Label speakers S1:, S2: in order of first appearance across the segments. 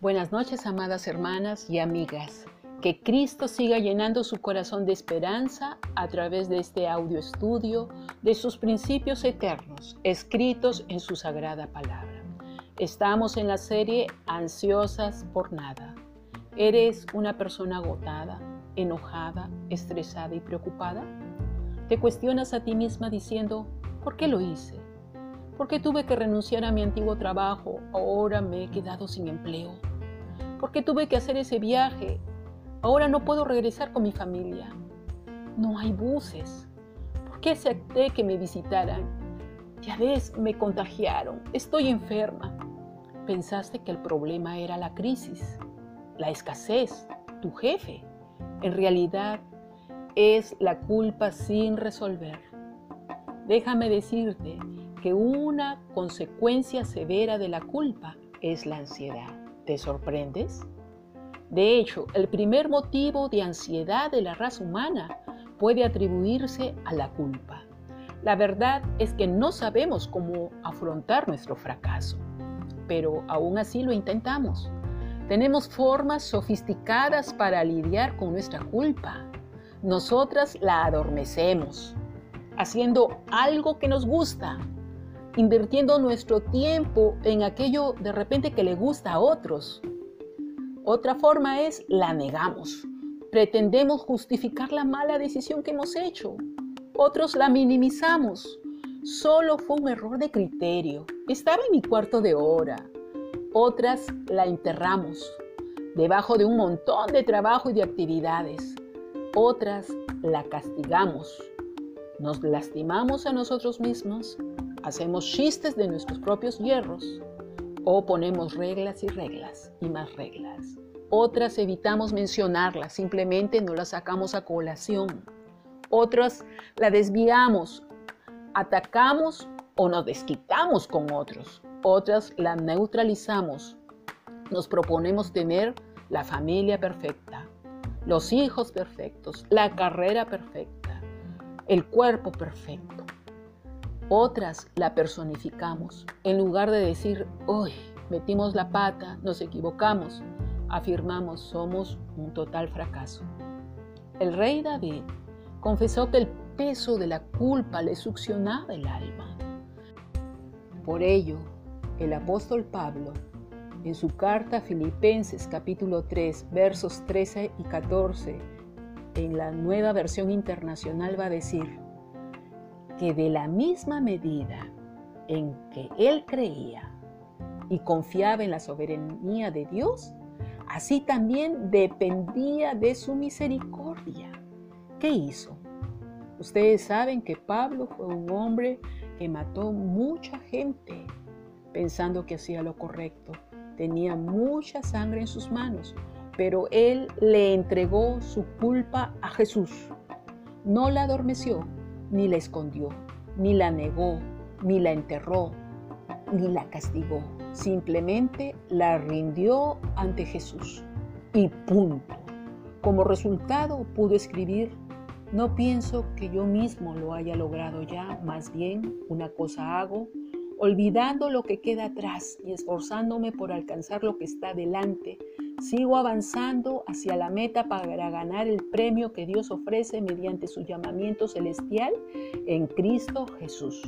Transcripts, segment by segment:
S1: Buenas noches, amadas hermanas y amigas. Que Cristo siga llenando su corazón de esperanza a través de este audio estudio de sus principios eternos, escritos en su sagrada palabra. Estamos en la serie Ansiosas por nada. ¿Eres una persona agotada, enojada, estresada y preocupada? ¿Te cuestionas a ti misma diciendo, ¿por qué lo hice? ¿Por qué tuve que renunciar a mi antiguo trabajo? Ahora me he quedado sin empleo. ¿Por qué tuve que hacer ese viaje? Ahora no puedo regresar con mi familia. No hay buses. ¿Por qué acepté que me visitaran? Ya ves, me contagiaron. Estoy enferma. Pensaste que el problema era la crisis, la escasez, tu jefe. En realidad es la culpa sin resolver. Déjame decirte que una consecuencia severa de la culpa es la ansiedad. ¿Te sorprendes? De hecho, el primer motivo de ansiedad de la raza humana puede atribuirse a la culpa. La verdad es que no sabemos cómo afrontar nuestro fracaso, pero aún así lo intentamos. Tenemos formas sofisticadas para lidiar con nuestra culpa. Nosotras la adormecemos, haciendo algo que nos gusta, invirtiendo nuestro tiempo en aquello de repente que le gusta a otros. Otra forma es la negamos. Pretendemos justificar la mala decisión que hemos hecho. Otros la minimizamos. Solo fue un error de criterio. Estaba en mi cuarto de hora. Otras la enterramos debajo de un montón de trabajo y de actividades. Otras la castigamos. Nos lastimamos a nosotros mismos hacemos chistes de nuestros propios hierros o ponemos reglas y reglas y más reglas. Otras evitamos mencionarlas, simplemente no las sacamos a colación. Otras la desviamos, atacamos o nos desquitamos con otros. Otras la neutralizamos. Nos proponemos tener la familia perfecta, los hijos perfectos, la carrera perfecta, el cuerpo perfecto otras la personificamos. En lugar de decir, hoy metimos la pata, nos equivocamos, afirmamos, somos un total fracaso. El rey David confesó que el peso de la culpa le succionaba el alma. Por ello, el apóstol Pablo, en su carta a Filipenses capítulo 3, versos 13 y 14, en la nueva versión internacional va a decir, que de la misma medida en que él creía y confiaba en la soberanía de Dios, así también dependía de su misericordia. ¿Qué hizo? Ustedes saben que Pablo fue un hombre que mató mucha gente pensando que hacía lo correcto. Tenía mucha sangre en sus manos, pero él le entregó su culpa a Jesús. No la adormeció, ni la escondió, ni la negó, ni la enterró, ni la castigó. Simplemente la rindió ante Jesús. Y punto. Como resultado pudo escribir, no pienso que yo mismo lo haya logrado ya, más bien una cosa hago, olvidando lo que queda atrás y esforzándome por alcanzar lo que está delante, sigo avanzando hacia la meta para ganar el premio que Dios ofrece mediante su llamamiento celestial en Cristo Jesús.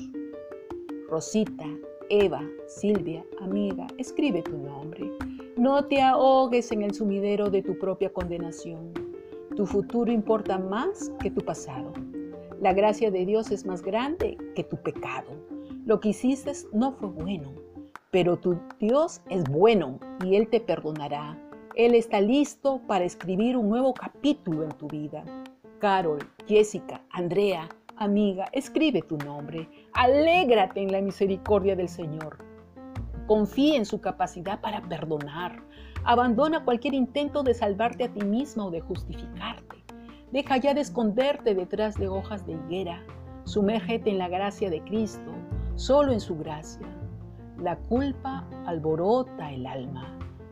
S1: Rosita, Eva, Silvia, amiga, escribe tu nombre. No te ahogues en el sumidero de tu propia condenación. Tu futuro importa más que tu pasado. La gracia de Dios es más grande que tu pecado. Lo que hiciste no fue bueno, pero tu Dios es bueno y Él te perdonará. Él está listo para escribir un nuevo capítulo en tu vida. Carol, Jessica, Andrea, amiga, escribe tu nombre. Alégrate en la misericordia del Señor. Confía en su capacidad para perdonar. Abandona cualquier intento de salvarte a ti misma o de justificarte. Deja ya de esconderte detrás de hojas de higuera. Sumérgete en la gracia de Cristo solo en su gracia. La culpa alborota el alma,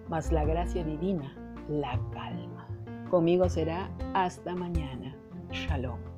S1: mas la gracia divina la calma. Conmigo será hasta mañana. Shalom.